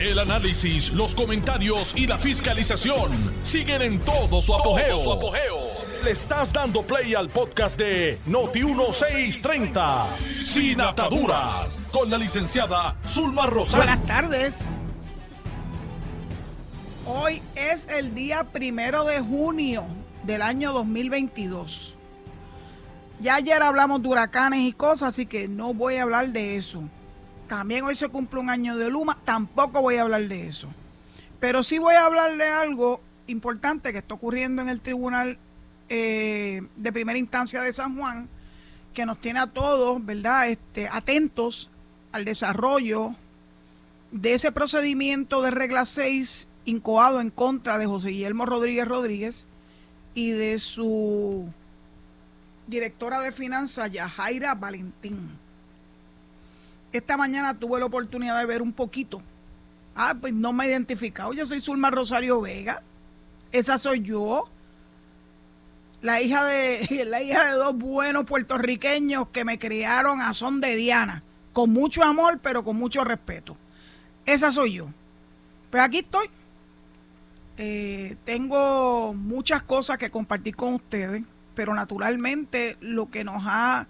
El análisis, los comentarios y la fiscalización siguen en todo su apogeo. Le estás dando play al podcast de Noti1630, Sin Ataduras, con la licenciada Zulma Rosario. Buenas tardes. Hoy es el día primero de junio del año 2022. Ya ayer hablamos de huracanes y cosas, así que no voy a hablar de eso. También hoy se cumple un año de Luma, tampoco voy a hablar de eso. Pero sí voy a hablar de algo importante que está ocurriendo en el Tribunal eh, de Primera Instancia de San Juan, que nos tiene a todos, ¿verdad?, este, atentos al desarrollo de ese procedimiento de regla 6 incoado en contra de José Guillermo Rodríguez Rodríguez y de su directora de finanzas, Yajaira Valentín. Esta mañana tuve la oportunidad de ver un poquito. Ah, pues no me he identificado. Yo soy Zulma Rosario Vega. Esa soy yo. La hija de, la hija de dos buenos puertorriqueños que me criaron a son de Diana. Con mucho amor, pero con mucho respeto. Esa soy yo. Pues aquí estoy. Eh, tengo muchas cosas que compartir con ustedes, pero naturalmente lo que nos ha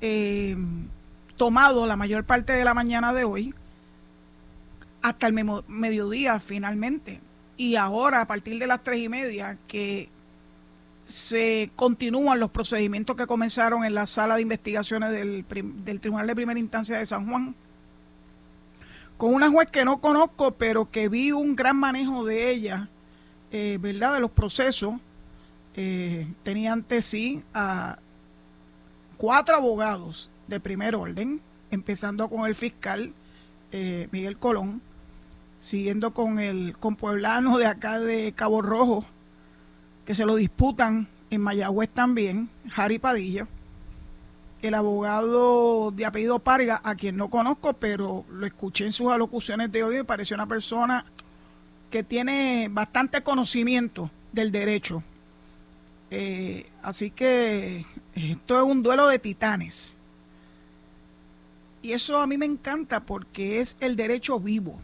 eh, tomado la mayor parte de la mañana de hoy, hasta el mediodía finalmente, y ahora a partir de las tres y media, que se continúan los procedimientos que comenzaron en la sala de investigaciones del, del Tribunal de Primera Instancia de San Juan, con una juez que no conozco, pero que vi un gran manejo de ella, eh, ¿verdad?, de los procesos. Eh, tenía ante sí a cuatro abogados de primer orden, empezando con el fiscal eh, Miguel Colón, siguiendo con el con pueblano de acá de Cabo Rojo, que se lo disputan en Mayagüez también, Harry Padilla, el abogado de apellido Parga, a quien no conozco, pero lo escuché en sus alocuciones de hoy, me pareció una persona que tiene bastante conocimiento del derecho. Eh, así que esto es un duelo de titanes. Y eso a mí me encanta porque es el derecho vivo.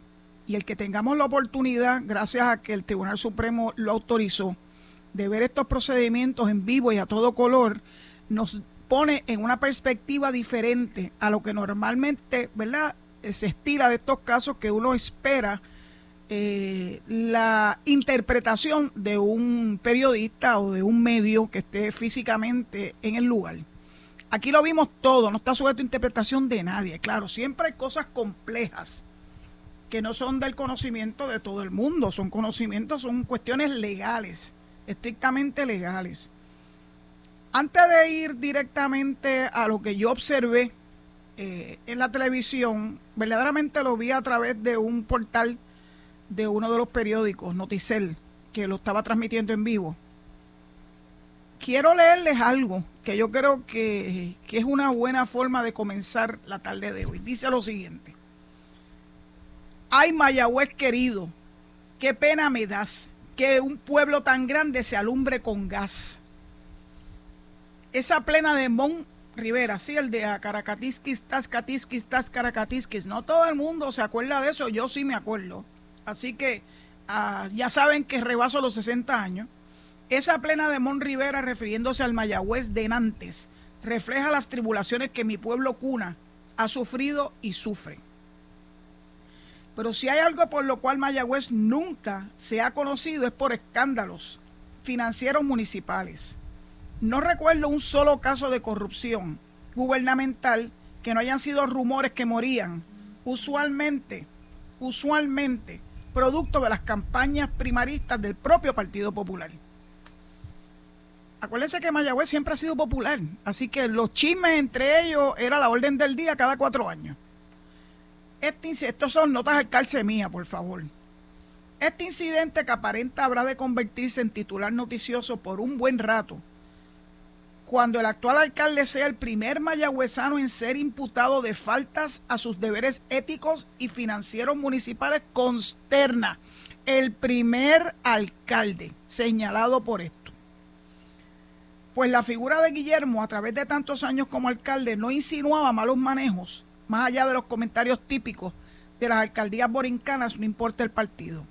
Y el que tengamos la oportunidad, gracias a que el Tribunal Supremo lo autorizó, de ver estos procedimientos en vivo y a todo color, nos pone en una perspectiva diferente a lo que normalmente, ¿verdad? Se estira de estos casos que uno espera eh, la interpretación de un periodista o de un medio que esté físicamente en el lugar. Aquí lo vimos todo, no está sujeto a interpretación de nadie. Claro, siempre hay cosas complejas que no son del conocimiento de todo el mundo, son conocimientos, son cuestiones legales, estrictamente legales. Antes de ir directamente a lo que yo observé eh, en la televisión, verdaderamente lo vi a través de un portal de uno de los periódicos, Noticel, que lo estaba transmitiendo en vivo quiero leerles algo que yo creo que, es una buena forma de comenzar la tarde de hoy. Dice lo siguiente. Ay, Mayagüez querido, qué pena me das que un pueblo tan grande se alumbre con gas. Esa plena de Mon Rivera, sí, el de Caracatisquis, Tascatisquis, Tascaracatisquis. No todo el mundo se acuerda de eso, yo sí me acuerdo. Así que ah, ya saben que rebaso los 60 años. Esa plena de Mon Rivera, refiriéndose al Mayagüez de Nantes, refleja las tribulaciones que mi pueblo cuna ha sufrido y sufre. Pero si hay algo por lo cual Mayagüez nunca se ha conocido es por escándalos financieros municipales. No recuerdo un solo caso de corrupción gubernamental que no hayan sido rumores que morían, usualmente, usualmente, producto de las campañas primaristas del propio Partido Popular. Acuérdense que Mayagüez siempre ha sido popular, así que los chismes entre ellos era la orden del día cada cuatro años. Este, estos son notas al calce mía, por favor. Este incidente que aparenta habrá de convertirse en titular noticioso por un buen rato, cuando el actual alcalde sea el primer mayagüezano en ser imputado de faltas a sus deberes éticos y financieros municipales, consterna el primer alcalde señalado por esto. Pues la figura de Guillermo, a través de tantos años como alcalde, no insinuaba malos manejos, más allá de los comentarios típicos de las alcaldías borincanas, no importa el partido.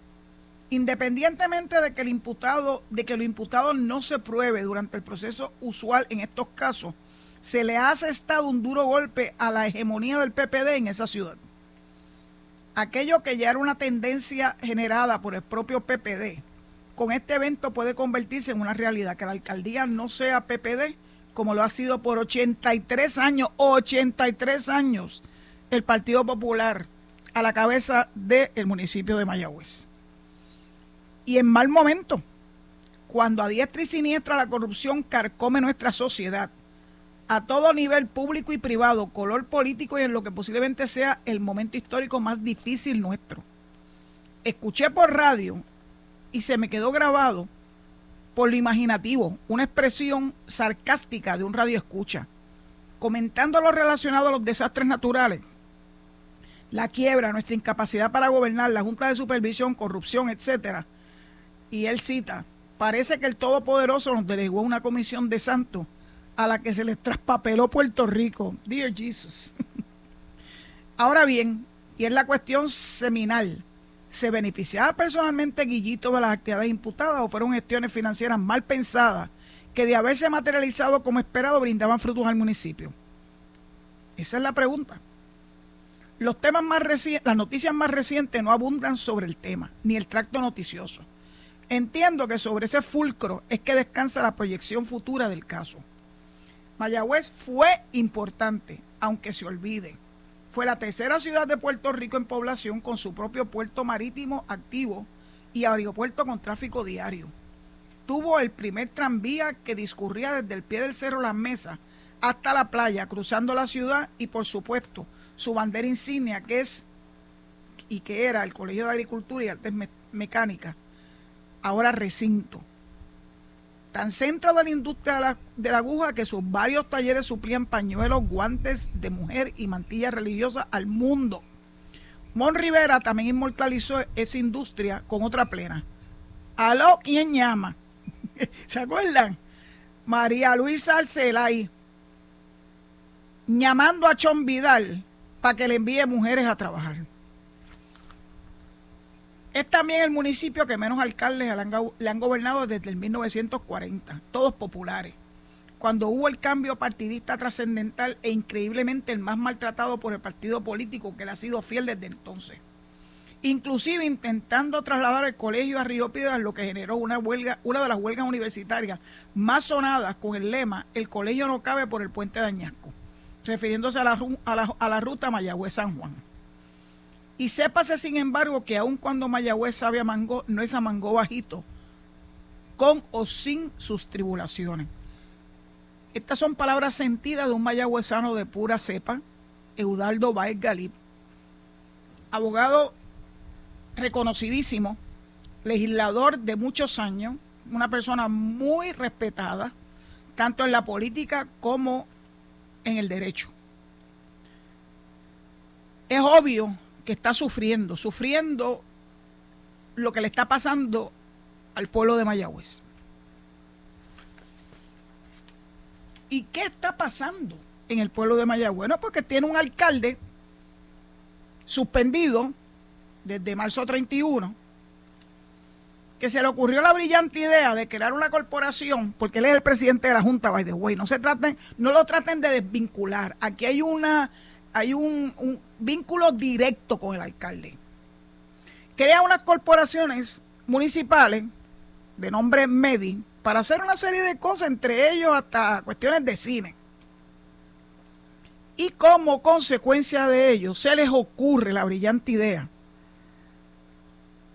Independientemente de que el imputado, de que lo imputado no se pruebe durante el proceso usual en estos casos, se le ha asestado un duro golpe a la hegemonía del PPD en esa ciudad. Aquello que ya era una tendencia generada por el propio PPD, con este evento puede convertirse en una realidad, que la alcaldía no sea PPD, como lo ha sido por 83 años, 83 años, el Partido Popular a la cabeza del municipio de Mayagüez. Y en mal momento, cuando a diestra y siniestra la corrupción carcome nuestra sociedad, a todo nivel público y privado, color político y en lo que posiblemente sea el momento histórico más difícil nuestro. Escuché por radio y se me quedó grabado por lo imaginativo, una expresión sarcástica de un radio escucha, comentando lo relacionado a los desastres naturales, la quiebra, nuestra incapacidad para gobernar, la Junta de Supervisión, corrupción, etcétera. Y él cita, parece que el Todopoderoso nos delegó una comisión de santos a la que se les traspapeló Puerto Rico. Dear Jesus. Ahora bien, y es la cuestión seminal, ¿Se beneficiaba personalmente Guillito de las actividades imputadas o fueron gestiones financieras mal pensadas que de haberse materializado como esperado brindaban frutos al municipio? Esa es la pregunta. Los temas más las noticias más recientes no abundan sobre el tema, ni el tracto noticioso. Entiendo que sobre ese fulcro es que descansa la proyección futura del caso. Mayagüez fue importante, aunque se olvide fue la tercera ciudad de Puerto Rico en población con su propio puerto marítimo activo y aeropuerto con tráfico diario. Tuvo el primer tranvía que discurría desde el pie del Cerro Las Mesas hasta la playa, cruzando la ciudad y por supuesto su bandera insignia que es y que era el Colegio de Agricultura y Artes Mecánicas, ahora recinto tan centro de la industria de la, aguja que sus varios talleres suplían pañuelos, guantes de mujer y mantillas religiosas al mundo. Mon Rivera también inmortalizó esa industria con otra plena. Aló, ¿quién llama? ¿Se acuerdan? María Luisa Arcelay llamando a Chon Vidal para que le envíe mujeres a trabajar. Es también el municipio que menos alcaldes le han, gobernado desde el 1940, todos populares. Cuando hubo el cambio partidista trascendental e increíblemente el más maltratado por el partido político que le ha sido fiel desde entonces. Inclusive intentando trasladar el colegio a Río Piedras, lo que generó una huelga, una de las huelgas universitarias más sonadas con el lema El colegio no cabe por el puente de Añasco, refiriéndose a la, a la, ruta Mayagüez-San Juan. Y sépase, sin embargo, que aun cuando Mayagüez sabe a mango, no es a mango bajito, con o sin sus tribulaciones. Estas son palabras sentidas de un mayagüezano de pura cepa, Eudaldo Baez Galip, abogado reconocidísimo, legislador de muchos años, una persona muy respetada, tanto en la política como en el derecho. Es obvio que está sufriendo, sufriendo lo que le está pasando al pueblo de Mayagüez. ¿Y qué está pasando en el pueblo de Mayagüez? Bueno, porque tiene un alcalde suspendido desde marzo 31, que se le ocurrió la brillante idea de crear una corporación, porque él es el presidente de la Junta, by the no se traten, no lo traten de desvincular. Aquí hay una hay un, vínculo directo con el alcalde. Crea unas corporaciones municipales de nombre MEDI para hacer una serie de cosas, entre ellos hasta cuestiones de cine. Y como consecuencia de ello, se les ocurre la brillante idea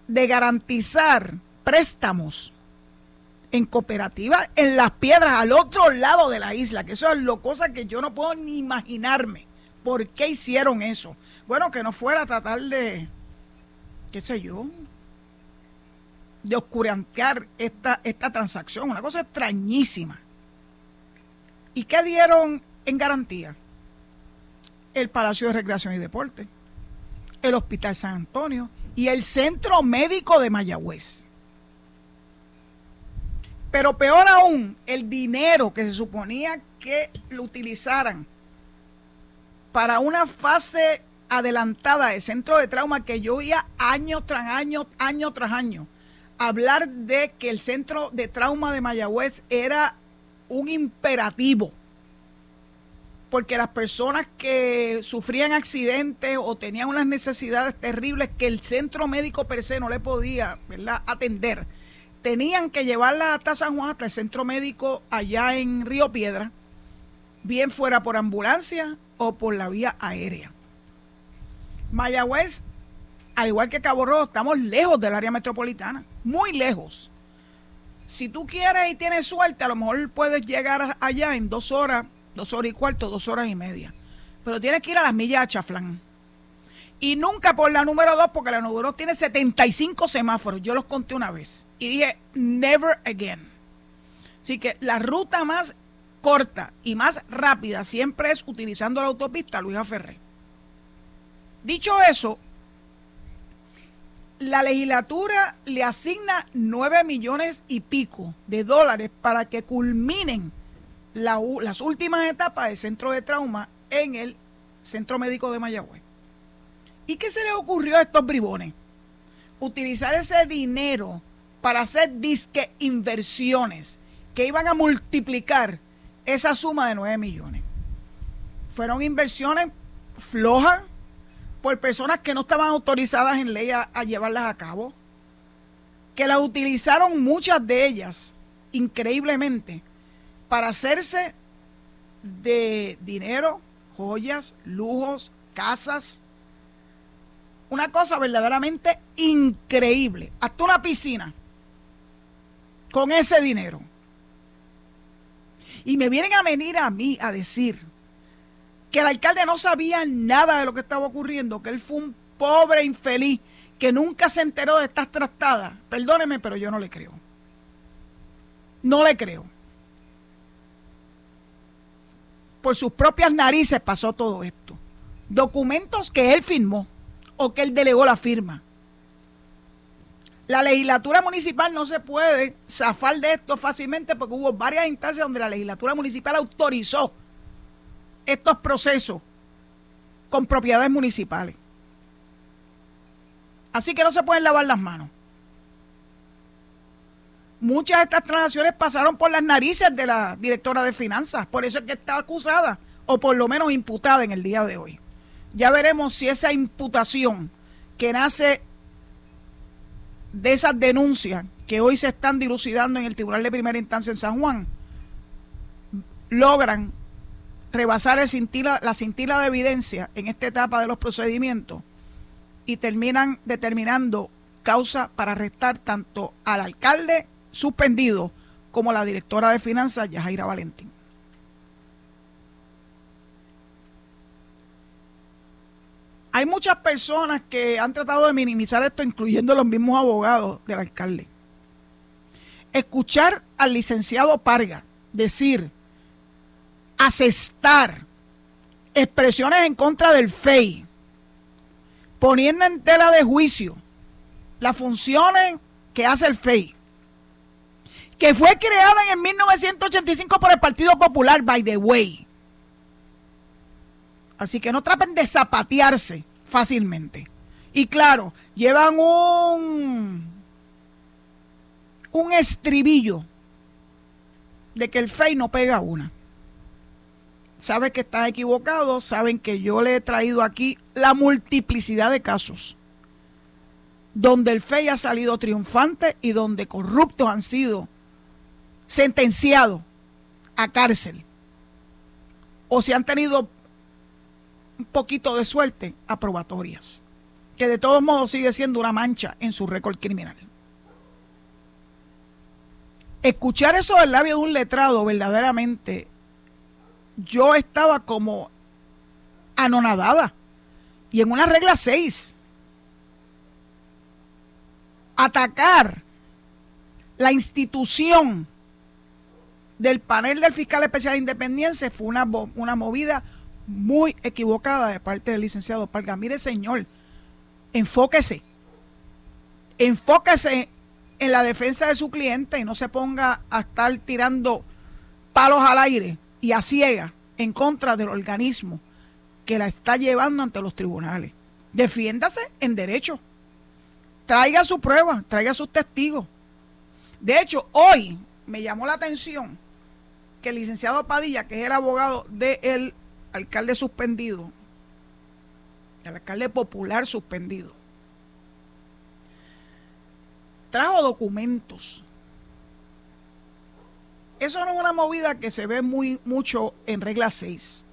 de garantizar préstamos en cooperativa en las piedras al otro lado de la isla, que eso es lo cosa que yo no puedo ni imaginarme. ¿Por qué hicieron eso? Bueno, que no fuera a tratar de, qué sé yo, de oscurantear esta, esta transacción. Una cosa extrañísima. ¿Y qué dieron en garantía? El Palacio de Recreación y Deporte, el Hospital San Antonio y el Centro Médico de Mayagüez. Pero peor aún, el dinero que se suponía que lo utilizaran para una fase adelantada del centro de trauma que yo oía año tras año, año tras año, hablar de que el centro de trauma de Mayagüez era un imperativo porque las personas que sufrían accidentes o tenían unas necesidades terribles que el centro médico per se no le podía atender, tenían que llevarlas hasta San Juan, hasta el centro médico allá en Río Piedra, bien fuera por ambulancia o por la vía aérea. Mayagüez, al igual que Cabo Rojo, estamos lejos del área metropolitana, muy lejos. Si tú quieres y tienes suerte, a lo mejor puedes llegar allá en dos horas, dos horas y cuarto, dos horas y media. Pero tienes que ir a las millas a Chaflán. Y nunca por la número dos, porque la número dos tiene 75 semáforos. Yo los conté una vez. Y dije, never again. Así que la ruta más corta y más rápida siempre es utilizando la autopista Luisa Ferré. Dicho eso, la legislatura le asigna 9 millones y pico de dólares para que culminen las últimas etapas del centro de trauma en el Centro Médico de Mayagüez. ¿Y qué se les ocurrió a estos bribones? Utilizar ese dinero para hacer disque inversiones que iban a multiplicar esa suma de 9 millones. Fueron inversiones flojas por personas que no estaban autorizadas en ley a, a llevarlas a cabo, que las utilizaron muchas de ellas, increíblemente, para hacerse de dinero, joyas, lujos, casas. Una cosa verdaderamente increíble. Hasta una piscina con ese dinero. Y me vienen a venir a mí a decir que el alcalde no sabía nada de lo que estaba ocurriendo, que él fue un pobre infeliz que nunca se enteró de estas trastadas. Perdóneme, pero yo no le creo. No le creo. por sus propias narices pasó todo esto. Documentos que él firmó o que él delegó la firma. La legislatura municipal no se puede zafar de esto fácilmente porque hubo varias instancias donde la legislatura municipal autorizó estos procesos con propiedades municipales. Así que no se pueden lavar las manos. Muchas de estas transacciones pasaron por las narices de la directora de finanzas, por eso es que está acusada o por lo menos imputada en el día de hoy. Ya veremos si esa imputación que nace de esas denuncias que hoy se están dilucidando en el Tribunal de Primera Instancia en San Juan, logran rebasar la cintila de evidencia en esta etapa de los procedimientos y terminan determinando causa para arrestar tanto al alcalde suspendido como la directora de finanzas, Yajaira Valentín. Hay muchas personas que han tratado de minimizar esto, incluyendo los mismos abogados del alcalde. Escuchar al licenciado Parga decir, asestar expresiones en contra del FEI, poniendo en tela de juicio las funciones que hace el FEI, que fue creada en el 1985 por el Partido Popular, by the way. Así que no traten de zapatearse fácilmente. Y claro, llevan un, un estribillo de que el FEI no pega una. Saben que están equivocados, saben que yo le he traído aquí la multiplicidad de casos donde el FEI ha salido triunfante y donde corruptos han sido sentenciado a cárcel o si han tenido un poquito de suerte, aprobatorias, que de todos modos sigue siendo una mancha en su récord criminal. Escuchar eso del labio de un letrado, verdaderamente, yo estaba como anonadada. Y en una regla 6, atacar la institución del panel del fiscal especial de independencia fue una, una movida muy equivocada de parte del licenciado Parga. Mire, señor, enfóquese. Enfóquese en la defensa de su cliente y no se ponga a estar tirando palos al aire y a ciega en contra del organismo que la está llevando ante los tribunales. Defiéndase en derecho. Traiga su prueba, traiga sus testigos. De hecho, hoy me llamó la atención que el licenciado Padilla, que es el abogado del alcalde suspendido, el alcalde popular suspendido, trajo documentos. Eso no es una movida que se ve muy mucho en regla 6.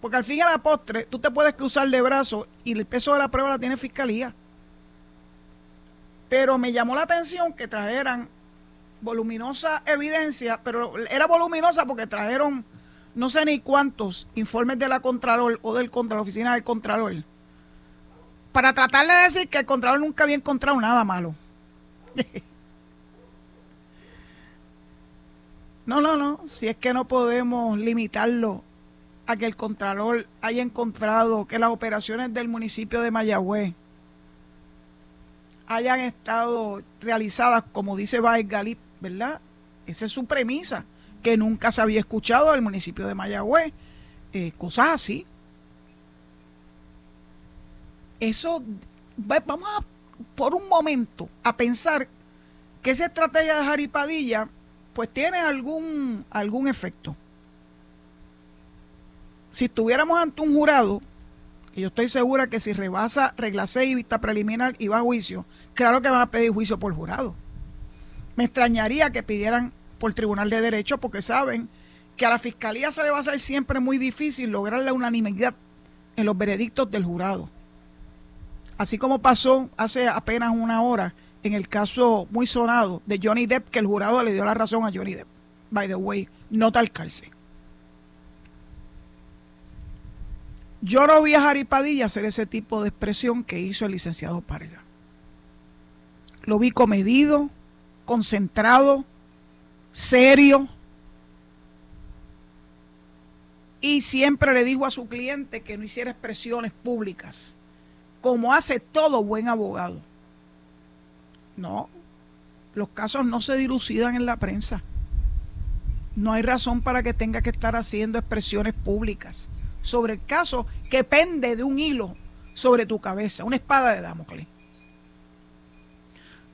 Porque al fin y a la postre, tú te puedes cruzar de brazos y el peso de la prueba la tiene fiscalía. Pero me llamó la atención que trajeran voluminosa evidencia, pero era voluminosa porque trajeron no sé ni cuántos informes de la Contralor o del contra la oficina del Contralor para tratar de decir que el Contralor nunca había encontrado nada malo. no, no, no, si es que no podemos limitarlo a que el Contralor haya encontrado que las operaciones del municipio de Mayagüez hayan estado realizadas, como dice Baez Galip, ¿verdad? Esa es su premisa, que nunca se había escuchado del municipio de Mayagüez, eh, cosas así. Eso, vamos a, por un momento a pensar que esa estrategia de Jaripadilla pues tiene algún, algún efecto si estuviéramos ante un jurado, y yo estoy segura que si rebasa regla 6 y vista preliminar y va a juicio, claro que van a pedir juicio por jurado. Me extrañaría que pidieran por Tribunal de Derecho porque saben que a la Fiscalía se le va a hacer siempre muy difícil lograr la unanimidad en los veredictos del jurado. Así como pasó hace apenas una hora en el caso muy sonado de Johnny Depp, que el jurado le dio la razón a Johnny Depp. By the way, no tal cárcel. Yo no vi a Jari Padilla hacer ese tipo de expresión que hizo el licenciado Parga. Lo vi comedido, concentrado, serio. Y siempre le dijo a su cliente que no hiciera expresiones públicas, como hace todo buen abogado. No, los casos no se dilucidan en la prensa. No hay razón para que tenga que estar haciendo expresiones públicas sobre el caso que pende de un hilo sobre tu cabeza, una espada de Damocles.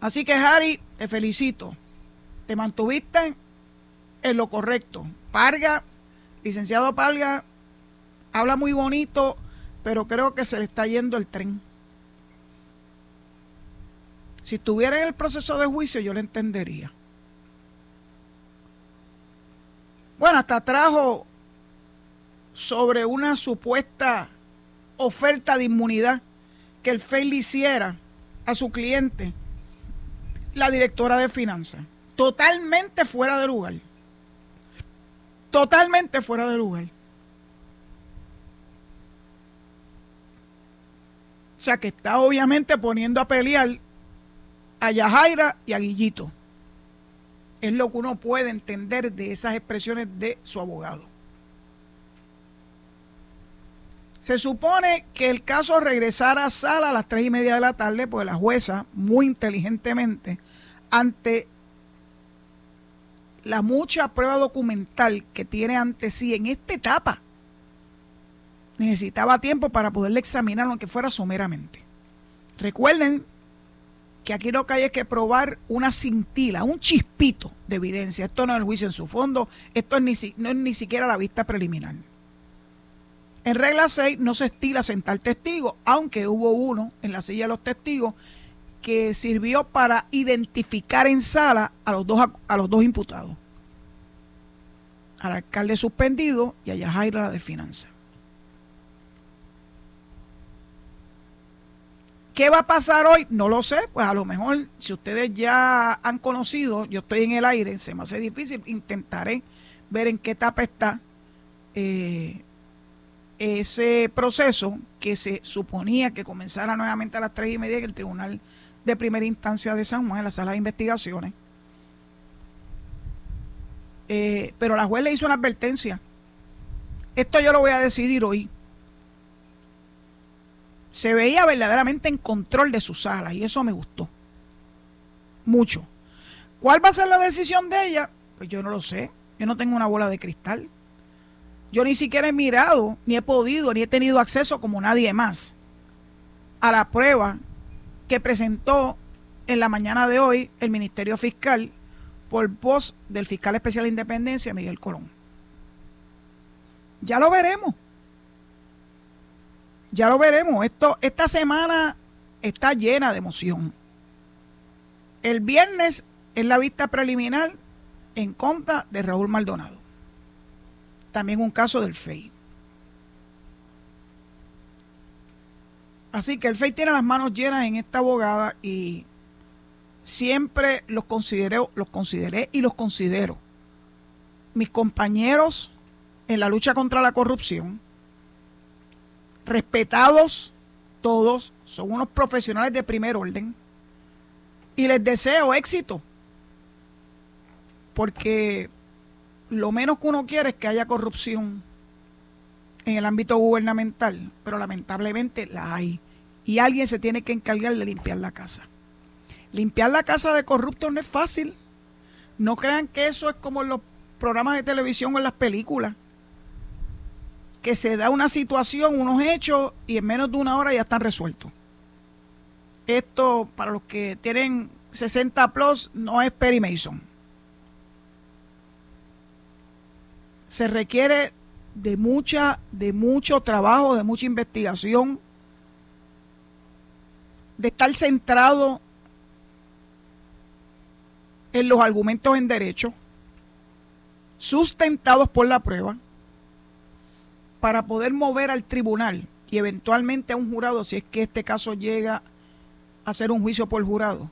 Así que Harry, te felicito. Te mantuviste en lo correcto. Parga, licenciado Parga, habla muy bonito, pero creo que se le está yendo el tren. Si estuviera en el proceso de juicio, yo le entendería. Bueno, hasta trajo sobre una supuesta oferta de inmunidad que el FEI le hiciera a su cliente, la directora de finanzas. Totalmente fuera de lugar. Totalmente fuera de lugar. O sea que está obviamente poniendo a pelear a Yajaira y a Guillito. Es lo que uno puede entender de esas expresiones de su abogado. Se supone que el caso regresara a sala a las tres y media de la tarde, porque la jueza, muy inteligentemente, ante la mucha prueba documental que tiene ante sí en esta etapa, necesitaba tiempo para poderle examinar aunque fuera someramente. Recuerden que aquí lo que hay es que probar una cintila, un chispito de evidencia. Esto no es el juicio en su fondo, esto no es ni siquiera la vista preliminar. En regla 6 no se estila sentar testigos, aunque hubo uno en la silla de los testigos que sirvió para identificar en sala a los dos, a los dos imputados, al alcalde suspendido y a Yajaira de finanzas. ¿Qué va a pasar hoy? No lo sé. Pues a lo mejor, si ustedes ya han conocido, yo estoy en el aire, se me hace difícil, intentaré ver en qué etapa está eh, ese proceso que se suponía que comenzara nuevamente a las tres y media en el Tribunal de Primera Instancia de San Juan, en la sala de investigaciones. Eh, pero la juez le hizo una advertencia. Esto yo lo voy a decidir hoy. Se veía verdaderamente en control de su sala y eso me gustó. Mucho. ¿Cuál va a ser la decisión de ella? Pues yo no lo sé. Yo no tengo una bola de cristal. Yo ni siquiera he mirado, ni he podido, ni he tenido acceso como nadie más a la prueba que presentó en la mañana de hoy el Ministerio Fiscal por voz del fiscal especial de Independencia, Miguel Colón. Ya lo veremos. Ya lo veremos. Esto, esta semana está llena de emoción. El viernes es la vista preliminar en contra de Raúl Maldonado. También un caso del FEI. Así que el FEI tiene las manos llenas en esta abogada y siempre los consideré, los consideré y los considero mis compañeros en la lucha contra la corrupción, respetados todos, son unos profesionales de primer orden. Y les deseo éxito, porque lo menos que uno quiere es que haya corrupción en el ámbito gubernamental, pero lamentablemente la hay y alguien se tiene que encargar de limpiar la casa. Limpiar la casa de corruptos no es fácil. No crean que eso es como en los programas de televisión o en las películas. Que se da una situación, unos hechos y en menos de una hora ya están resueltos. Esto, para los que tienen 60 plus, no es Perry Mason. Se requiere de mucha, de mucho trabajo, de mucha investigación, de estar centrado en los argumentos en derecho, sustentados por la prueba, para poder mover al tribunal y eventualmente a un jurado, si es que este caso llega a ser un juicio por jurado.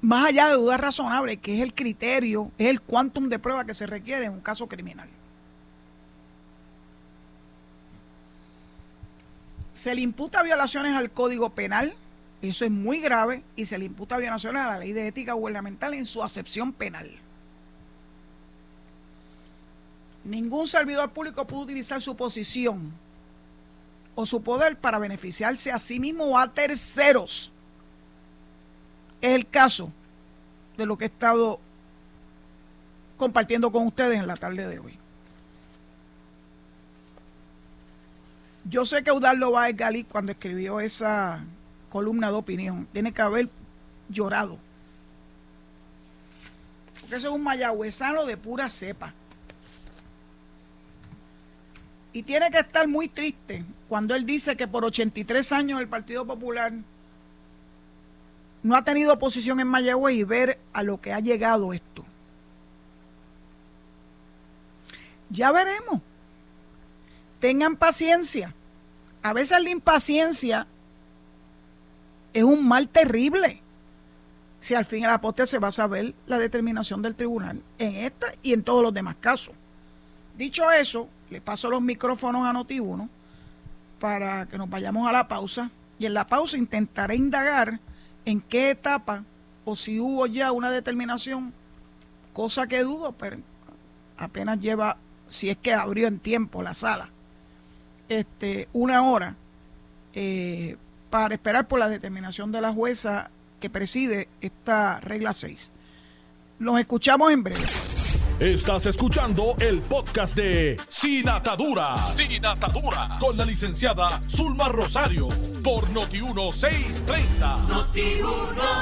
Más allá de dudas razonables, que es el criterio, es el quantum de prueba que se requiere en un caso criminal. Se le imputa violaciones al Código Penal, eso es muy grave y se le imputa violaciones a la ley de ética gubernamental en su acepción penal. Ningún servidor público puede utilizar su posición o su poder para beneficiarse a sí mismo o a terceros. Es el caso de lo que he estado compartiendo con ustedes en la tarde de hoy. Yo sé que Eudaldo Báez Galí, cuando escribió esa columna de opinión. Tiene que haber llorado. Porque eso es un mayagüezano de pura cepa. Y tiene que estar muy triste cuando él dice que por 83 años el Partido Popular no ha tenido oposición en Mayagüez y ver a lo que ha llegado esto. Ya veremos. Tengan paciencia. A veces la impaciencia es un mal terrible. Si al fin al postre se va a saber la determinación del tribunal en esta y en todos los demás casos. Dicho eso, le paso los micrófonos a Noti1 para que nos vayamos a la pausa y en la pausa intentaré indagar en qué etapa o si hubo ya una determinación, cosa que dudo, pero apenas lleva, si es que abrió en tiempo la sala, este, una hora. Eh, para esperar por la determinación de la jueza que preside esta regla 6. Nos escuchamos en breve. Estás escuchando el podcast de Sin Atadura. Sin Atadura. Con la licenciada Zulma Rosario. Por Noti1630. Noti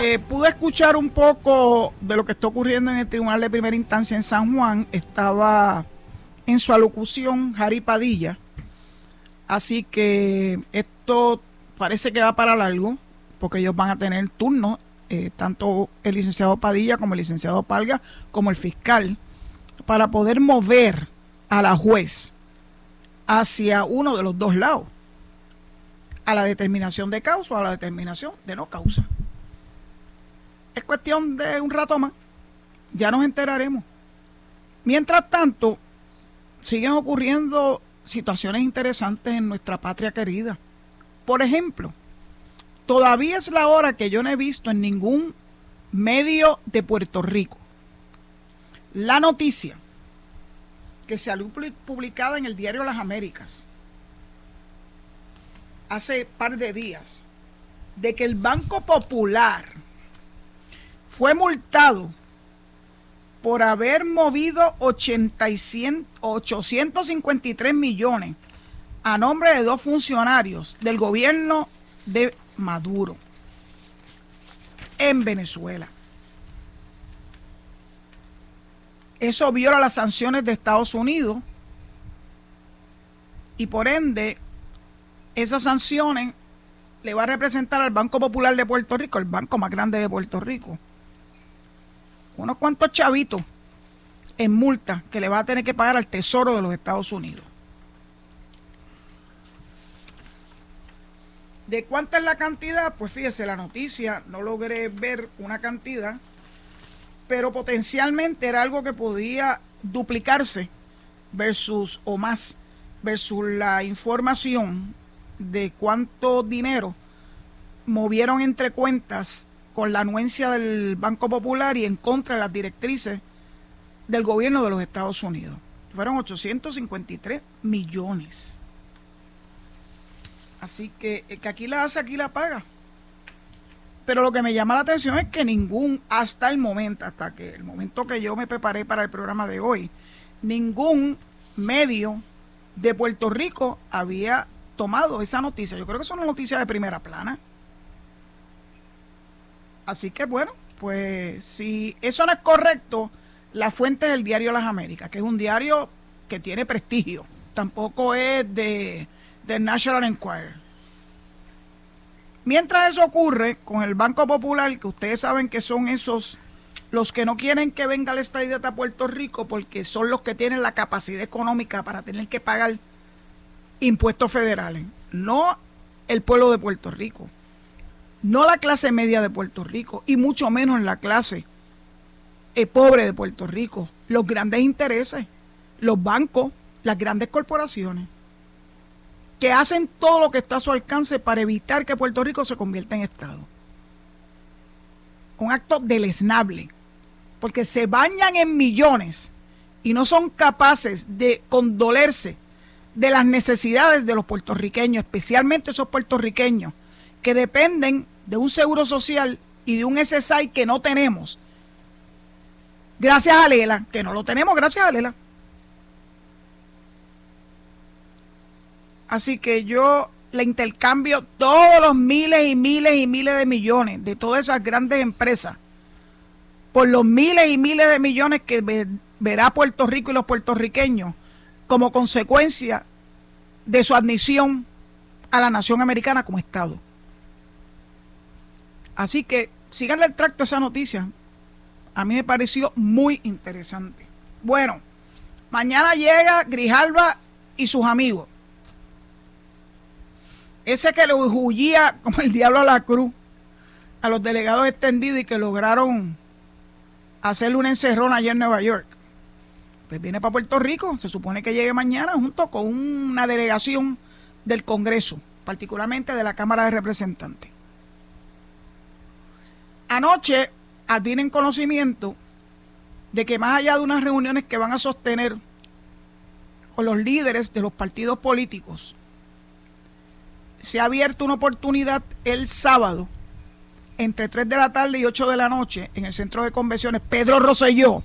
eh, pude escuchar un poco de lo que está ocurriendo en el Tribunal de Primera Instancia en San Juan. Estaba en su alocución Jari Padilla. Así que esto parece que va para largo, porque ellos van a tener turno, eh, tanto el licenciado Padilla como el licenciado Palga, como el fiscal, para poder mover a la juez hacia uno de los dos lados, a la determinación de causa o a la determinación de no causa. Es cuestión de un rato más, ya nos enteraremos. Mientras tanto, siguen ocurriendo situaciones interesantes en nuestra patria querida. Por ejemplo, todavía es la hora que yo no he visto en ningún medio de Puerto Rico la noticia que se ha publicada en el diario Las Américas hace par de días de que el Banco Popular fue multado por haber movido 853 millones a nombre de dos funcionarios del gobierno de Maduro en Venezuela. Eso viola las sanciones de Estados Unidos y por ende esas sanciones le va a representar al Banco Popular de Puerto Rico, el banco más grande de Puerto Rico, unos cuantos chavitos en multa que le va a tener que pagar al Tesoro de los Estados Unidos. ¿De cuánta es la cantidad? Pues fíjese, la noticia, no logré ver una cantidad, pero potencialmente era algo que podía duplicarse versus o más versus la información de cuánto dinero movieron entre cuentas con la anuencia del Banco Popular y en contra de las directrices del gobierno de los Estados Unidos. Fueron 853 millones. Así que el que aquí la hace, aquí la paga. Pero lo que me llama la atención es que ningún, hasta el momento, hasta que el momento que yo me preparé para el programa de hoy, ningún medio de Puerto Rico había tomado esa noticia. Yo creo que es una noticia de primera plana. Así que bueno, pues si eso no es correcto, la fuente es el diario Las Américas, que es un diario que tiene prestigio. Tampoco es de, de National Enquirer. Mientras eso ocurre con el Banco Popular, que ustedes saben que son esos los que no quieren que venga el estadio a Puerto Rico porque son los que tienen la capacidad económica para tener que pagar impuestos federales, no el pueblo de Puerto Rico, no la clase media de Puerto Rico y mucho menos la clase eh, pobre de Puerto Rico, los grandes intereses, los bancos, las grandes corporaciones, que hacen todo lo que está a su alcance para evitar que Puerto Rico se convierta en Estado. Un acto deleznable porque se bañan en millones y no son capaces de condolerse de las necesidades de los puertorriqueños, especialmente esos puertorriqueños que dependen de un seguro social y de un SSI que no tenemos. Gracias a Lela, que no lo tenemos gracias a Lela. Así que yo le intercambio todos los miles y miles y miles de millones de todas esas grandes empresas por los miles y miles de millones que verá Puerto Rico y los puertorriqueños como consecuencia de su admisión a la nación americana como Estado. Así que síganle el tracto a esa noticia. A mí me pareció muy interesante. Bueno, mañana llega Grijalva y sus amigos. Ese que lo huyía como el diablo a la cruz a los delegados extendidos y que lograron hacerle una encerrona allá en Nueva York. Pues viene para Puerto Rico, se supone que llegue mañana junto con una delegación del Congreso, particularmente de la Cámara de Representantes. Anoche advienen conocimiento de que más allá de unas reuniones que van a sostener con los líderes de los partidos políticos, se ha abierto una oportunidad el sábado entre 3 de la tarde y 8 de la noche en el centro de convenciones Pedro Rosselló,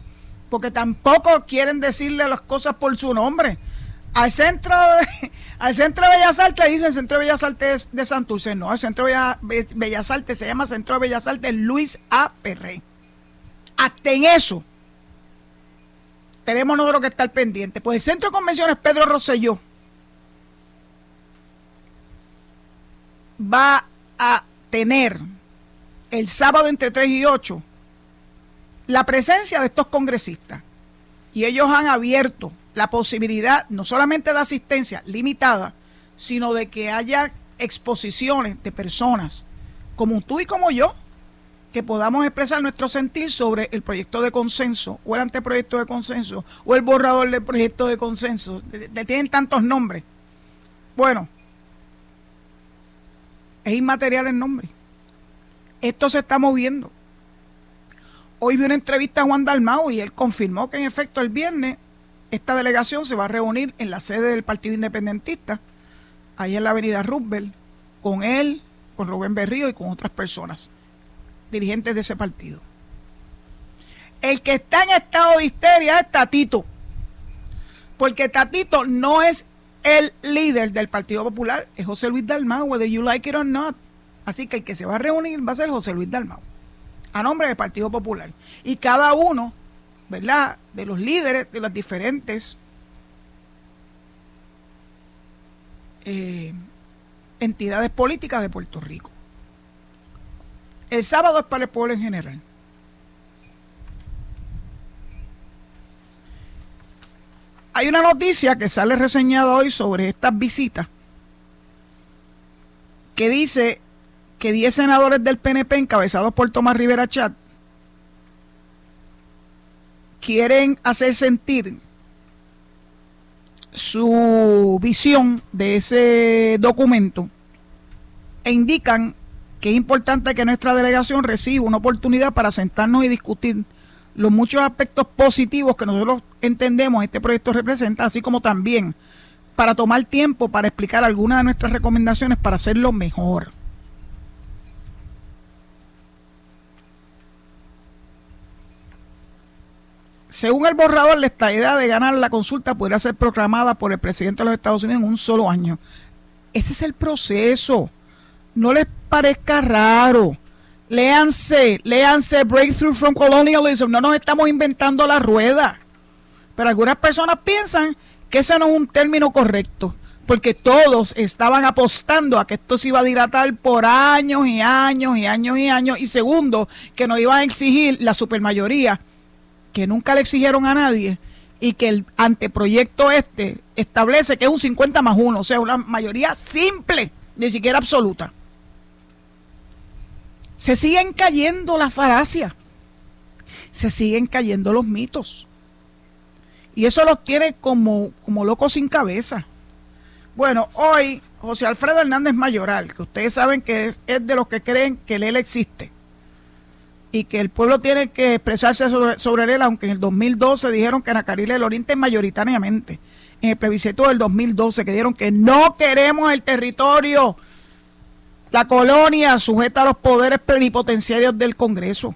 porque tampoco quieren decirle las cosas por su nombre. Al centro de, al centro de Bellas Artes dicen Centro de Bellas Artes de Santurce, no, el Centro de Bellas Artes se llama Centro de Bellas Artes Luis A. Perrey. Hasta en eso tenemos nosotros que estar pendientes. Pues el Centro de Convenciones Pedro Rosselló va a tener el sábado entre 3 y 8 la presencia de estos congresistas. Y ellos han abierto la posibilidad no solamente de asistencia limitada, sino de que haya exposiciones de personas como tú y como yo, que podamos expresar nuestro sentir sobre el proyecto de consenso o el anteproyecto de consenso o el borrador del proyecto de consenso. tienen tantos nombres. Bueno, es inmaterial el nombre. Esto se está moviendo. Hoy vi una entrevista a Juan Dalmao y él confirmó que en efecto el viernes esta delegación se va a reunir en la sede del Partido Independentista, ahí en la avenida Roosevelt, con él, con Rubén Berrío y con otras personas, dirigentes de ese partido. El que está en estado de histeria es Tatito. Porque Tatito no es el líder del Partido Popular, es José Luis Dalmau, whether you like it or not. Así que el que se va a reunir va a ser José Luis Dalmau, a nombre del Partido Popular. Y cada uno, de los líderes de las diferentes eh, entidades políticas de Puerto Rico. El sábado es para el pueblo en general. Hay una noticia que sale reseñada hoy sobre estas visitas que dice que 10 senadores del PNP encabezados por Tomás Rivera Chat quieren hacer sentir su visión de ese documento e indican que es importante que nuestra delegación reciba una oportunidad para sentarnos y discutir los muchos aspectos positivos que nosotros entendemos este proyecto representa, así como también para tomar tiempo para explicar algunas de nuestras recomendaciones para hacerlo mejor. Según el borrador, esta idea de ganar la consulta podría ser proclamada por el presidente de los Estados Unidos en un solo año. Ese es el proceso. No les parezca raro. Léanse, léanse Breakthrough from Colonialism. No nos estamos inventando la rueda. Pero algunas personas piensan que ese no es un término correcto. Porque todos estaban apostando a que esto se iba a dilatar por años y años y años y años. Y segundo, que nos iban a exigir la supermayoría, que nunca le exigieron a nadie, y que el anteproyecto este establece que es un 50 más 1, o sea, una mayoría simple, ni siquiera absoluta se siguen cayendo las falacias, se siguen cayendo los mitos. Y eso los tiene como, como locos sin cabeza. Bueno, hoy José Alfredo Hernández Mayoral, que ustedes saben que es, de los que creen que él existe y que el pueblo tiene que expresarse sobre, sobre él, aunque en el 2012 dijeron que Nacaril el Oriente mayoritariamente, en el plebiscito del 2012, que dieron que no queremos el territorio la colonia sujeta a los poderes plenipotenciarios del Congreso.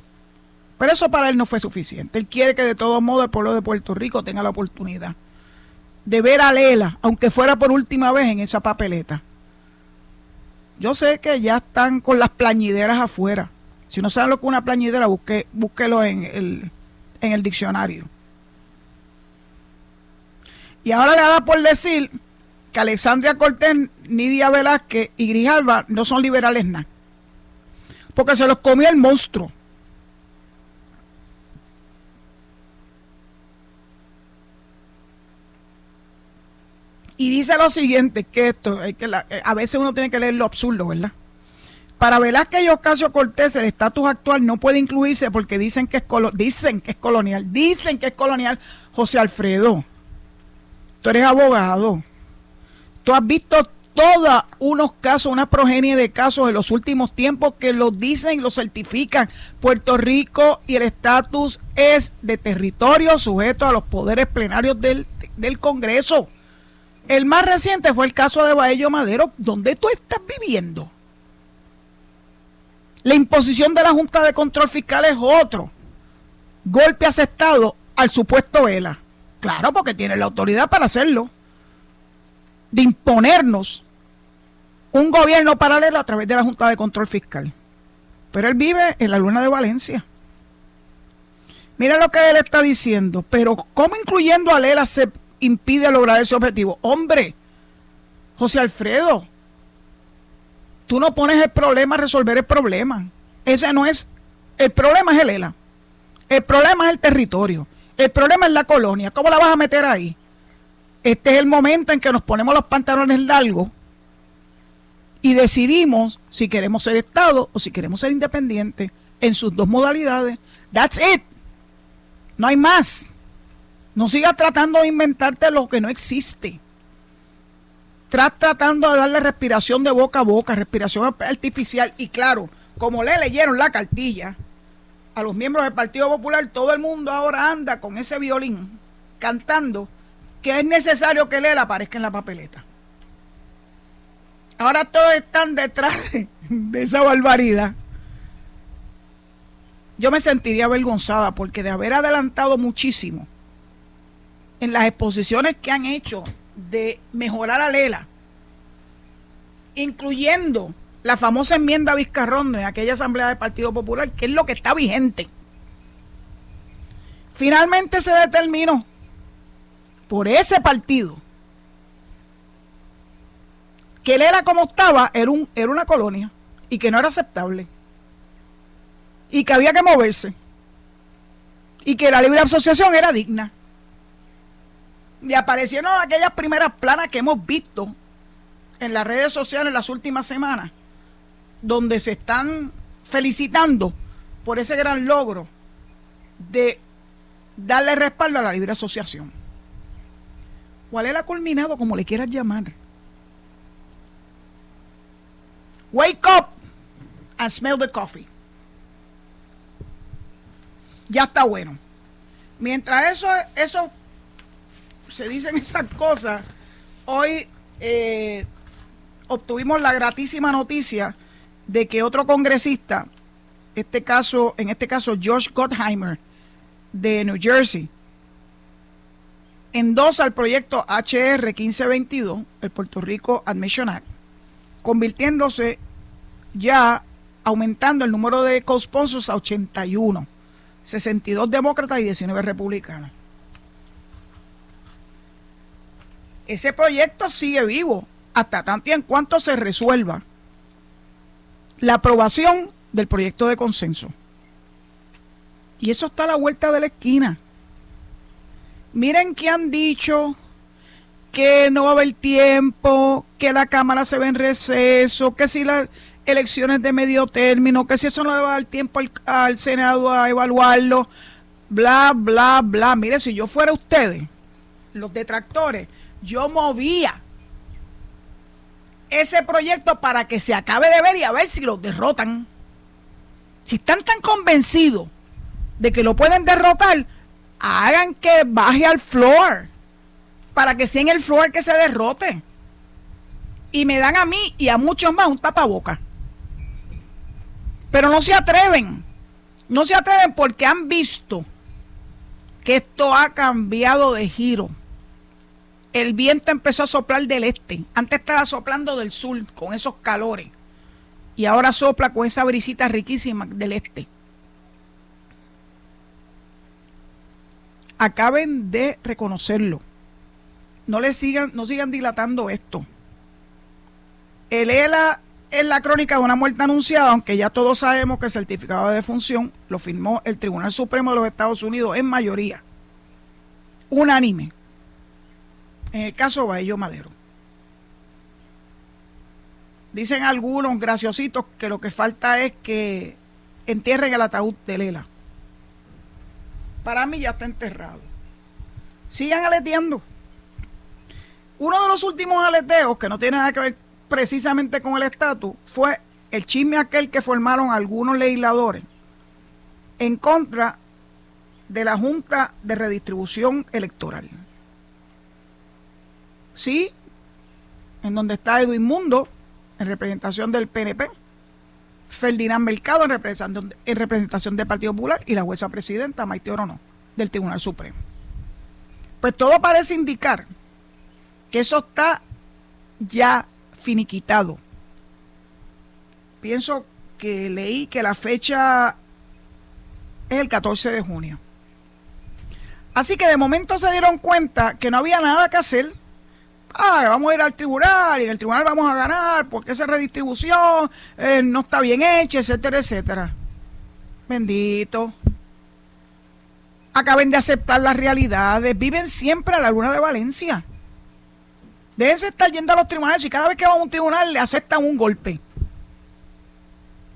Pero eso para él no fue suficiente. Él quiere que de todos modos el pueblo de Puerto Rico tenga la oportunidad de ver a Lela, aunque fuera por última vez en esa papeleta. Yo sé que ya están con las plañideras afuera. Si no saben lo que es una plañidera, busque, búsquelo en el, en el diccionario. Y ahora le da por decir que Alexandria Cortés, Nidia Velázquez y Grijalva no son liberales nada. Porque se los comió el monstruo. Y dice lo siguiente, que esto, que eh, a veces uno tiene que leer lo absurdo, ¿verdad? Para Velázquez y Ocasio Cortés el estatus actual no puede incluirse porque dicen que es dicen que es colonial, dicen que es colonial. José Alfredo, tú eres abogado, Tú has visto todos unos casos, una progenie de casos en los últimos tiempos que lo dicen y lo certifican. Puerto Rico y el estatus es de territorio sujeto a los poderes plenarios del, del Congreso. El más reciente fue el caso de Baello Madero, donde tú estás viviendo. La imposición de la Junta de Control Fiscal es otro golpe aceptado al supuesto Vela. Claro, porque tiene la autoridad para hacerlo de imponernos un gobierno paralelo a través de la Junta de Control Fiscal. Pero él vive en la luna de Valencia. Mira lo que él está diciendo, pero ¿cómo incluyendo a Lela se impide lograr ese objetivo? Hombre, José Alfredo, tú no pones el problema a resolver el problema. Ese no es, el problema es el ELA. El problema es el territorio. El problema es la colonia. ¿Cómo la vas a meter ahí? este es el momento en que nos ponemos los pantalones largos y decidimos si queremos ser Estado o si queremos ser independientes en sus dos modalidades. That's it. No hay más. No sigas tratando de inventarte lo que no existe. Tratando de darle respiración de boca a boca, respiración artificial. Y claro, como le leyeron la cartilla a los miembros del Partido Popular, todo el mundo ahora anda con ese violín cantando que es necesario que Lela aparezca en la papeleta. Ahora todos están detrás de, esa barbaridad. yo me sentiría avergonzada porque de haber adelantado muchísimo en las exposiciones que han hecho de mejorar a Lela, incluyendo la famosa enmienda Vizcarrón en aquella asamblea del Partido Popular, que es lo que está vigente. Finalmente se determinó por ese partido que Lela como estaba era, un, era una colonia y que no era aceptable y que había que moverse y que la libre asociación era digna. Y aparecieron aquellas primeras planas que hemos visto en las redes sociales en las últimas semanas, donde se están felicitando por ese gran logro de darle respaldo a la libre asociación. ¿Cuál es la culminado, como le quieras llamar? Wake up and smell the coffee. Ya está bueno. Mientras eso, eso se dicen esas cosas, hoy eh, obtuvimos la gratísima noticia de que otro congresista, este caso, en este caso Josh Gottheimer, de New Jersey, endosa el proyecto HR 1522, el Puerto Rico Admission Act, convirtiéndose ya aumentando el número de co-sponsors a 81, 62 demócratas y 19 republicanos. Ese proyecto sigue vivo hasta tanto y en cuanto se resuelva la aprobación del proyecto de consenso. Y eso está a la vuelta de la esquina. Miren que han dicho que no va a haber tiempo, que la Cámara se ve en receso, que si las elecciones de medio término, que si eso no le va a dar tiempo al, al Senado a evaluarlo, bla, bla, bla. Mire, si yo fuera ustedes, los detractores, yo movía ese proyecto para que se acabe de ver y a ver si lo derrotan. Si están tan convencidos de que lo pueden derrotar, hagan que baje al floor para que sea en el floor que se derrote. Y me dan a mí y a muchos más un tapaboca. Pero no se atreven. No se atreven porque han visto que esto ha cambiado de giro el viento empezó a soplar del este. Antes estaba soplando del sur con esos calores. Y ahora sopla con esa brisita riquísima del este. Acaben de reconocerlo. No le sigan, no sigan dilatando esto. El ELA es la crónica de una muerte anunciada, aunque ya todos sabemos que el certificado de defunción lo firmó el Tribunal Supremo de los Estados Unidos en mayoría. Unánime en el caso Baello Madero. Dicen algunos graciositos que lo que falta es que entierren el ataúd de Lela. Para mí ya está enterrado. Sigan aleteando. Uno de los últimos aleteos, que no tiene nada que ver precisamente con el estatus, fue el chisme aquel que formaron algunos legisladores en contra de la Junta de Redistribución Electoral. Sí, en donde está Edwin Mundo, en representación del PNP, Ferdinand Mercado en representación, en representación del Partido Popular y la jueza presidenta Maite Orono del Tribunal Supremo. Pues todo parece indicar que eso está ya finiquitado. Pienso que leí que la fecha es el 14 de junio. Así que de momento se dieron cuenta que no había nada que hacer ah, vamos a ir al tribunal y en el tribunal vamos a ganar porque esa redistribución eh, no está bien hecha, etcétera, etcétera. Bendito. Acaben de aceptar las realidades, viven siempre a la luna de Valencia. Déjense estar yendo a los tribunales y cada vez que van a un tribunal le aceptan un golpe.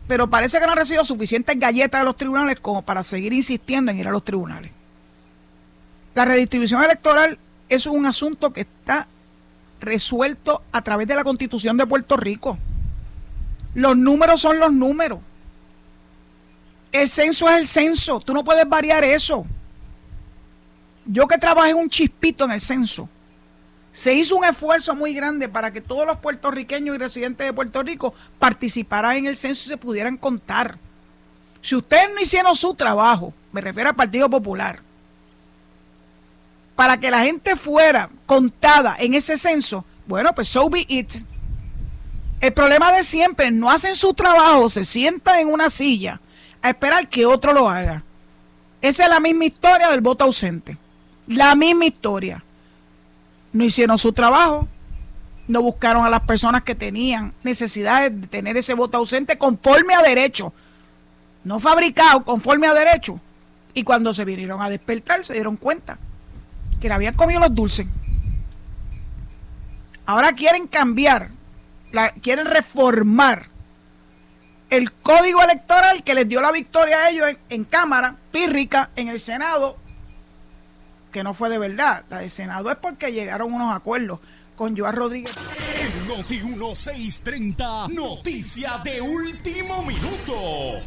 Pero parece que no han recibido suficientes galletas de los tribunales como para seguir insistiendo en ir a los tribunales. La redistribución electoral es un asunto que está resuelto a través de la constitución de Puerto Rico. Los números son los números. El censo es el censo. Tú no puedes variar eso. Yo que trabajé un chispito en el censo, se hizo un esfuerzo muy grande para que todos los puertorriqueños y residentes de Puerto Rico participaran en el censo y se pudieran contar. Si ustedes no hicieron su trabajo, me refiero al Partido Popular, para que la gente fuera contada en ese censo, bueno, pues so be it. El problema de siempre, no hacen su trabajo, se sientan en una silla a esperar que otro lo haga. Esa es la misma historia del voto ausente. La misma historia. No hicieron su trabajo, no buscaron a las personas que tenían necesidades de tener ese voto ausente conforme a derecho, no fabricado, conforme a derecho. Y cuando se vinieron a despertar se dieron cuenta que le habían comido los dulces. Ahora quieren cambiar, quieren reformar el código electoral que les dio la victoria a ellos en, Cámara, pírrica, en el Senado, que no fue de verdad. La del Senado es porque llegaron unos acuerdos con Joan Rodríguez. En Noti 1630, noticia de último minuto.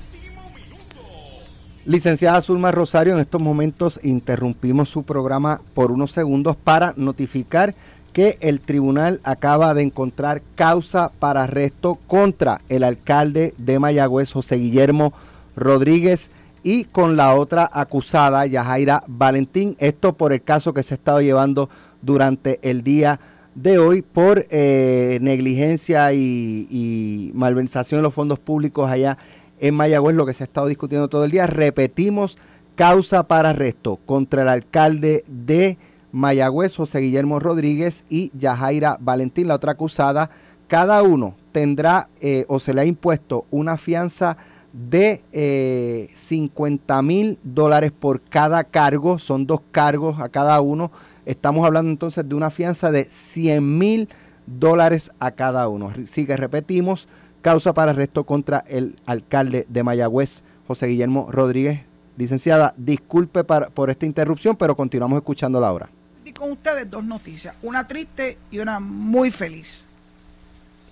Licenciada Zulma Rosario, en estos momentos interrumpimos su programa por unos segundos para notificar que el tribunal acaba de encontrar causa para arresto contra el alcalde de Mayagüez, José Guillermo Rodríguez, y con la otra acusada, Yajaira Valentín. Esto por el caso que se ha estado llevando durante el día de hoy por eh, negligencia y, malversación de los fondos públicos allá en Mayagüez, lo que se ha estado discutiendo todo el día. Repetimos, causa para arresto contra el alcalde de Mayagüez, José Guillermo Rodríguez y Yajaira Valentín, la otra acusada. Cada uno tendrá eh, o se le ha impuesto una fianza de 50 eh, mil dólares por cada cargo. Son dos cargos a cada uno. Estamos hablando entonces de una fianza de 100 mil dólares a cada uno. Así que repetimos, causa para arresto contra el alcalde de Mayagüez, José Guillermo Rodríguez. Licenciada, disculpe por esta interrupción, pero continuamos escuchando la hora con ustedes dos noticias, una triste y una muy feliz.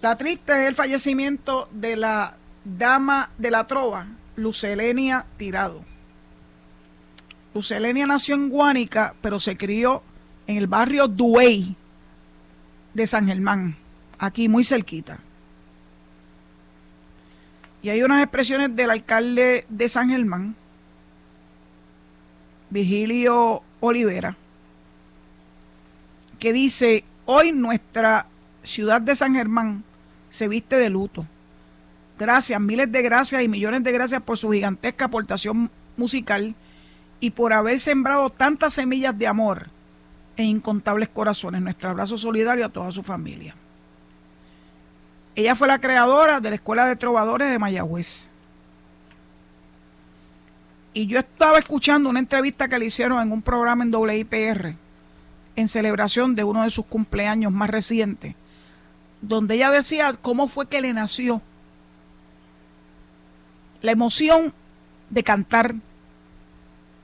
La triste es el fallecimiento de la dama de la trova, Lucelenia Tirado. Lucelenia nació en Guánica, pero se crió en el barrio Duey de San Germán, aquí muy cerquita. Y hay unas expresiones del alcalde de San Germán, Virgilio Olivera, que dice, hoy nuestra ciudad de San Germán se viste de luto. Gracias, miles de gracias y millones de gracias por su gigantesca aportación musical y por haber sembrado tantas semillas de amor en incontables corazones. Nuestro abrazo solidario a toda su familia. Ella fue la creadora de la Escuela de Trovadores de Mayagüez. Y yo estaba escuchando una entrevista que le hicieron en un programa en WIPR en celebración de uno de sus cumpleaños más recientes, donde ella decía cómo fue que le nació la emoción de cantar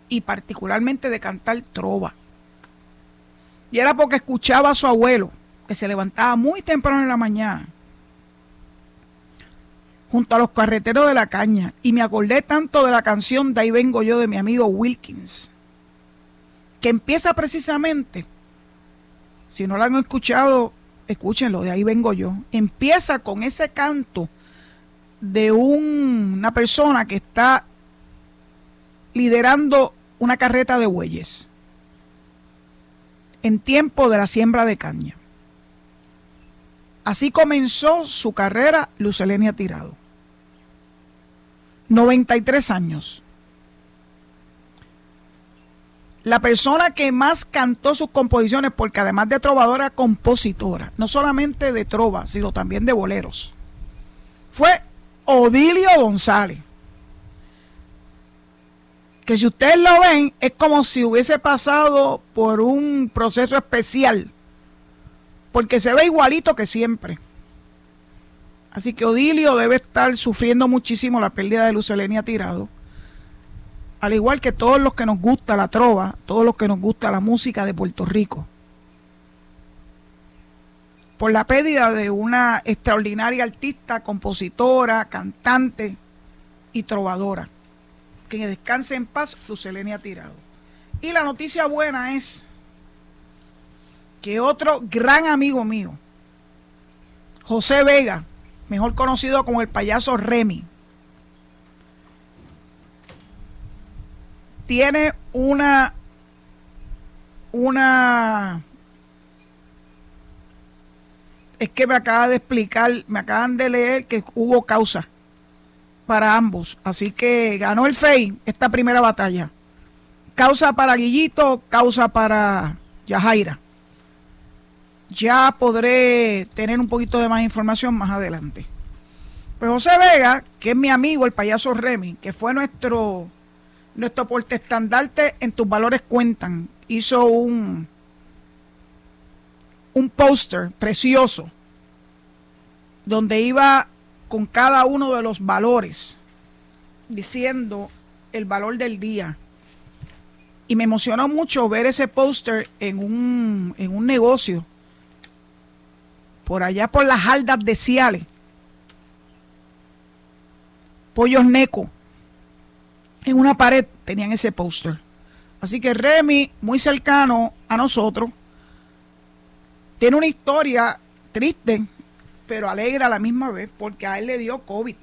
y particularmente de cantar trova. Y era porque escuchaba a su abuelo, que se levantaba muy temprano en la mañana, junto a los carreteros de la caña, y me acordé tanto de la canción De ahí vengo yo de mi amigo Wilkins, que empieza precisamente si no lo han escuchado, escúchenlo, de ahí vengo yo. Empieza con ese canto de una persona que está liderando una carreta de bueyes en tiempo de la siembra de caña. Así comenzó su carrera Lucelenia Tirado. 93 años la persona que más cantó sus composiciones, porque además de trovadora, compositora, no solamente de trova, sino también de boleros, fue Odilio González. Que si ustedes lo ven, es como si hubiese pasado por un proceso especial, porque se ve igualito que siempre. Así que Odilio debe estar sufriendo muchísimo la pérdida de Lucelenia Tirado al igual que todos los que nos gusta la trova, todos los que nos gusta la música de Puerto Rico, por la pérdida de una extraordinaria artista, compositora, cantante y trovadora. Que descanse en paz, Lucelenia Tirado. Y la noticia buena es que otro gran amigo mío, José Vega, mejor conocido como el payaso Remy, tiene una una es que me acaba de explicar, me acaban de leer que hubo causa para ambos. Así que ganó el FEI esta primera batalla. Causa para Guillito, causa para Yajaira. Ya podré tener un poquito de más información más adelante. Pues José Vega, que es mi amigo, el payaso Remy, que fue nuestro, nuestro portestandarte en tus valores cuentan, hizo un, un póster precioso donde iba con cada uno de los valores diciendo el valor del día. Y me emocionó mucho ver ese póster en un, en un negocio por allá por las haldas de Ciales. Pollos Neco. En una pared tenían ese póster. Así que Remy, muy cercano a nosotros, tiene una historia triste, pero alegre a la misma vez, porque a él le dio COVID.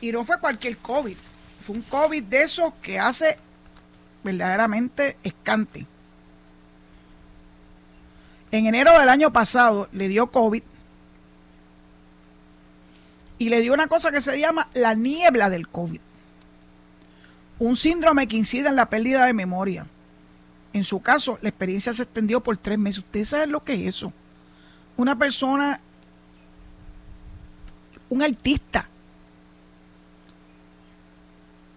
Y no fue cualquier COVID, fue un COVID de esos que hace verdaderamente escante. En enero del año pasado le dio COVID y le dio una cosa que se llama la niebla del COVID. Un síndrome que incide en la pérdida de memoria. En su caso, la experiencia se extendió por tres meses. ¿Ustedes saben lo que es eso? Una persona, un artista,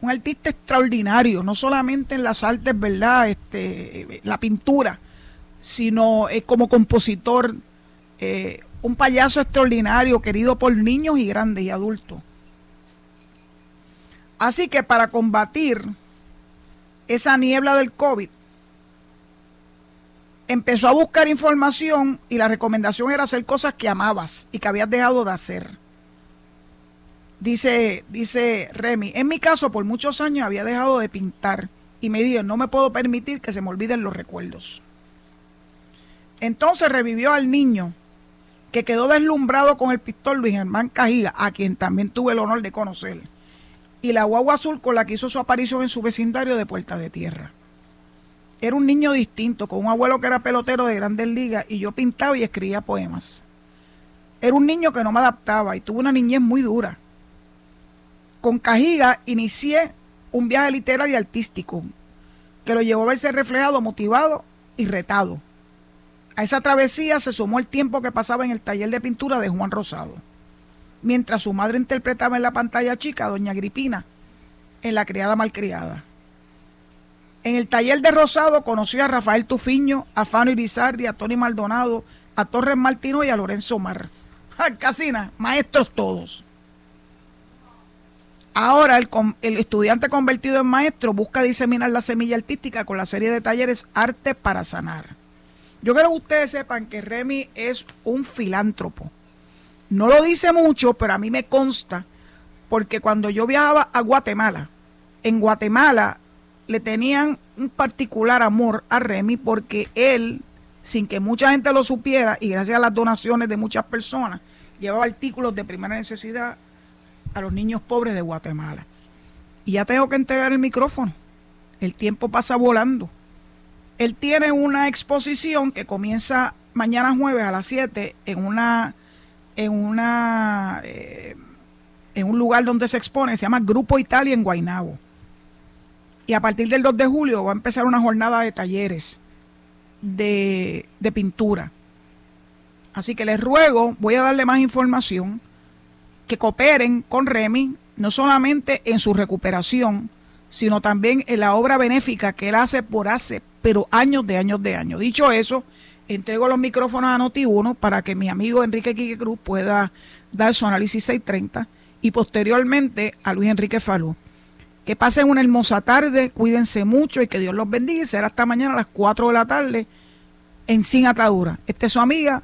un artista extraordinario, no solamente en las artes, ¿verdad? Este, la pintura, sino eh, como compositor, eh, un payaso extraordinario, querido por niños y grandes y adultos. Así que para combatir esa niebla del COVID, empezó a buscar información y la recomendación era hacer cosas que amabas y que habías dejado de hacer. Dice, dice Remy, en mi caso por muchos años había dejado de pintar y me dijo, no me puedo permitir que se me olviden los recuerdos. Entonces revivió al niño que quedó deslumbrado con el pistol Luis Germán Cajiga, a quien también tuve el honor de conocer, y la guagua azul con la que hizo su aparición en su vecindario de Puerta de Tierra. Era un niño distinto, con un abuelo que era pelotero de grandes ligas y yo pintaba y escribía poemas. Era un niño que no me adaptaba y tuve una niñez muy dura. Con Cajiga inicié un viaje literario y artístico que lo llevó a verse reflejado, motivado y retado a esa travesía se sumó el tiempo que pasaba en el taller de pintura de Juan Rosado, mientras su madre interpretaba en la pantalla chica a Doña Agripina en La criada malcriada. En el taller de Rosado conoció a Rafael Tufiño, a Fano Irizardi, a Tony Maldonado, a Torres Martino y a Lorenzo Mar. Casina, maestros todos. Ahora el, el, estudiante convertido en maestro busca diseminar la semilla artística con la serie de talleres Arte para Sanar. Yo quiero que ustedes sepan que Remy es un filántropo. No lo dice mucho, pero a mí me consta, porque cuando yo viajaba a Guatemala, en Guatemala le tenían un particular amor a Remy porque él, sin que mucha gente lo supiera, y gracias a las donaciones de muchas personas, llevaba artículos de primera necesidad a los niños pobres de Guatemala. Y ya tengo que entregar el micrófono. El tiempo pasa volando. Él tiene una exposición que comienza mañana jueves a las 7 en una en una eh, en un lugar donde se expone, se llama Grupo Italia en Guaynabo. Y a partir del 2 de julio va a empezar una jornada de talleres de, de pintura. Así que les ruego, voy a darle más información, que cooperen con Remy, no solamente en su recuperación, sino también en la obra benéfica que él hace por hace pero años de años de años. Dicho eso, entrego los micrófonos a Noti1 para que mi amigo Enrique Quique Cruz pueda dar su análisis 630 y posteriormente a Luis Enrique Falú. Que pasen una hermosa tarde, cuídense mucho y que Dios los bendiga será hasta mañana a las 4 de la tarde en Sin Atadura. Esta es su amiga